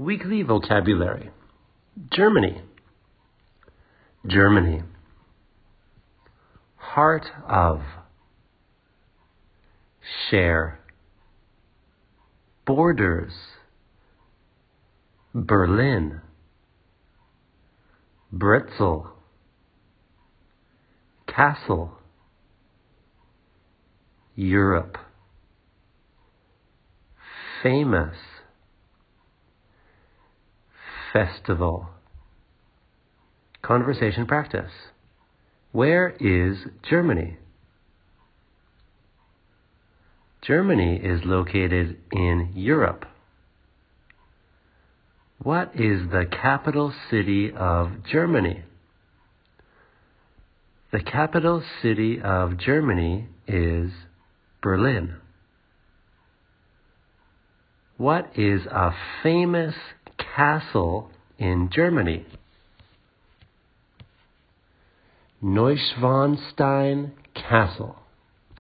Weekly vocabulary. Germany, Germany, heart of, share, borders, Berlin, Brezel, castle, Europe, famous festival. Conversation practice. Where is Germany? Germany is located in Europe. What is the capital city of Germany? The capital city of Germany is Berlin. What is a famous castle in Germany? Neuschwanstein Castle.